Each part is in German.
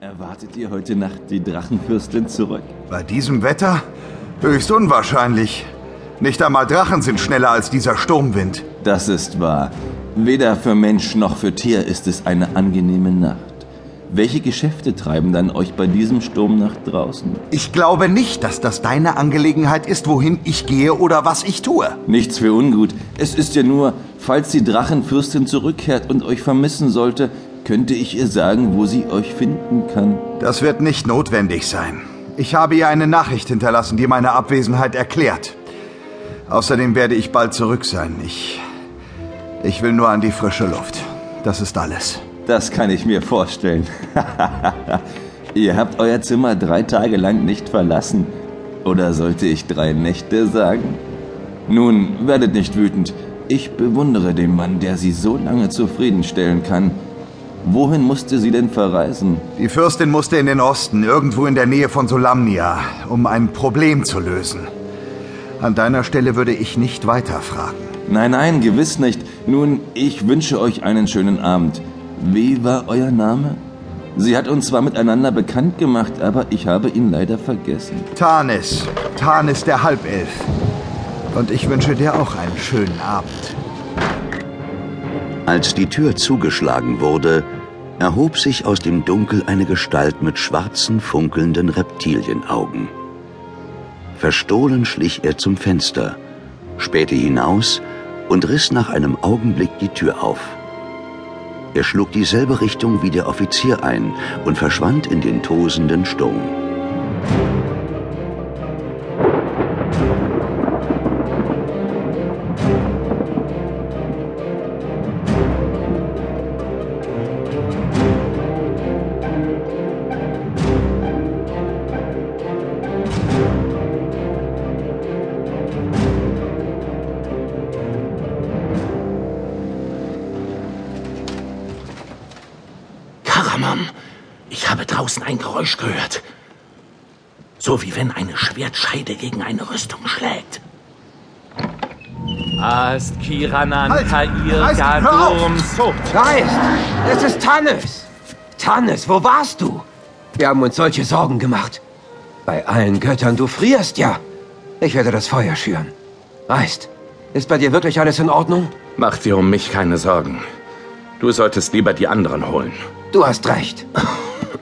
Erwartet ihr heute Nacht die Drachenfürstin zurück? Bei diesem Wetter? Höchst unwahrscheinlich. Nicht einmal Drachen sind schneller als dieser Sturmwind. Das ist wahr. Weder für Mensch noch für Tier ist es eine angenehme Nacht. Welche Geschäfte treiben dann euch bei diesem Sturm nach draußen? Ich glaube nicht, dass das deine Angelegenheit ist, wohin ich gehe oder was ich tue. Nichts für ungut. Es ist ja nur, falls die Drachenfürstin zurückkehrt und euch vermissen sollte, könnte ich ihr sagen, wo sie euch finden kann. Das wird nicht notwendig sein. Ich habe ihr eine Nachricht hinterlassen, die meine Abwesenheit erklärt. Außerdem werde ich bald zurück sein. Ich. Ich will nur an die frische Luft. Das ist alles. Das kann ich mir vorstellen. Ihr habt euer Zimmer drei Tage lang nicht verlassen. Oder sollte ich drei Nächte sagen? Nun, werdet nicht wütend. Ich bewundere den Mann, der sie so lange zufriedenstellen kann. Wohin musste sie denn verreisen? Die Fürstin musste in den Osten, irgendwo in der Nähe von Solamnia, um ein Problem zu lösen. An deiner Stelle würde ich nicht weiterfragen. Nein, nein, gewiss nicht. Nun, ich wünsche euch einen schönen Abend. Wie war euer Name? Sie hat uns zwar miteinander bekannt gemacht, aber ich habe ihn leider vergessen. Tanis. Tanis der Halbelf. Und ich wünsche dir auch einen schönen Abend. Als die Tür zugeschlagen wurde, erhob sich aus dem Dunkel eine Gestalt mit schwarzen, funkelnden Reptilienaugen. Verstohlen schlich er zum Fenster, spähte hinaus und riss nach einem Augenblick die Tür auf. Er schlug dieselbe Richtung wie der Offizier ein und verschwand in den tosenden Sturm. Karamam, ich habe draußen ein Geräusch gehört. So wie wenn eine Schwertscheide gegen eine Rüstung schlägt. Ast Kiranan Halt! Kair Halt! Gadum So. Geist, es ist Tannis. Tannis, wo warst du? Wir haben uns solche Sorgen gemacht. Bei allen Göttern, du frierst ja. Ich werde das Feuer schüren. Geist, ist bei dir wirklich alles in Ordnung? Mach dir um mich keine Sorgen. Du solltest lieber die anderen holen. Du hast recht.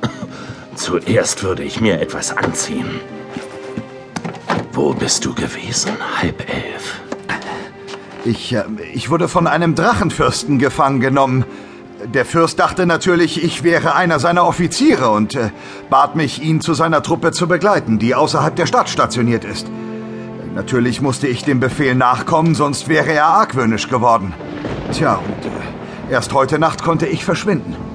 Zuerst würde ich mir etwas anziehen. Wo bist du gewesen, Halbelf? Ich, äh, ich wurde von einem Drachenfürsten gefangen genommen. Der Fürst dachte natürlich, ich wäre einer seiner Offiziere und äh, bat mich, ihn zu seiner Truppe zu begleiten, die außerhalb der Stadt stationiert ist. Natürlich musste ich dem Befehl nachkommen, sonst wäre er argwöhnisch geworden. Tja, und äh, erst heute Nacht konnte ich verschwinden.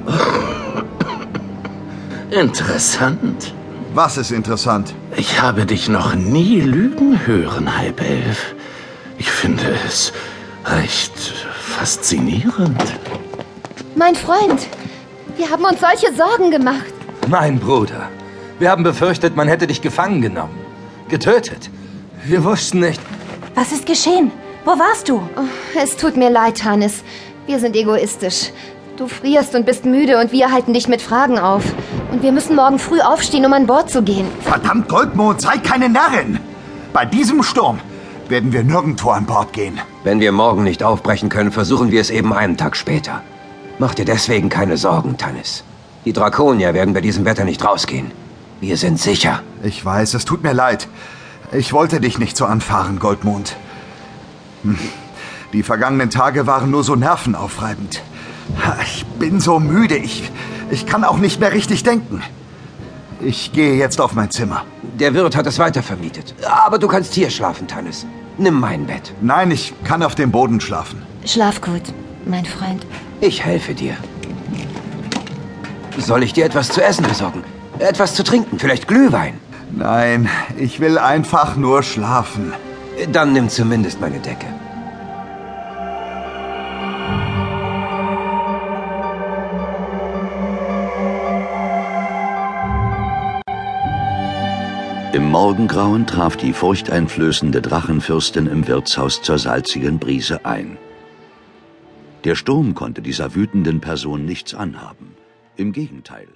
Interessant. Was ist interessant? Ich habe dich noch nie lügen hören, Halbelf. Ich finde es recht faszinierend. Mein Freund, wir haben uns solche Sorgen gemacht. Mein Bruder, wir haben befürchtet, man hätte dich gefangen genommen. Getötet. Wir wussten nicht. Was ist geschehen? Wo warst du? Oh, es tut mir leid, Hannes. Wir sind egoistisch. Du frierst und bist müde und wir halten dich mit Fragen auf. Und wir müssen morgen früh aufstehen, um an Bord zu gehen. Verdammt, Goldmond, sei keine Närrin! Bei diesem Sturm werden wir nirgendwo an Bord gehen. Wenn wir morgen nicht aufbrechen können, versuchen wir es eben einen Tag später. Mach dir deswegen keine Sorgen, Tannis. Die Drakonier werden bei diesem Wetter nicht rausgehen. Wir sind sicher. Ich weiß, es tut mir leid. Ich wollte dich nicht so anfahren, Goldmond. Hm. Die vergangenen Tage waren nur so nervenaufreibend. Ich bin so müde, ich, ich kann auch nicht mehr richtig denken. Ich gehe jetzt auf mein Zimmer. Der Wirt hat es weitervermietet. Aber du kannst hier schlafen, Tannis. Nimm mein Bett. Nein, ich kann auf dem Boden schlafen. Schlaf gut, mein Freund. Ich helfe dir. Soll ich dir etwas zu essen besorgen? Etwas zu trinken? Vielleicht Glühwein? Nein, ich will einfach nur schlafen. Dann nimm zumindest meine Decke. Im Morgengrauen traf die furchteinflößende Drachenfürstin im Wirtshaus zur salzigen Brise ein. Der Sturm konnte dieser wütenden Person nichts anhaben. Im Gegenteil.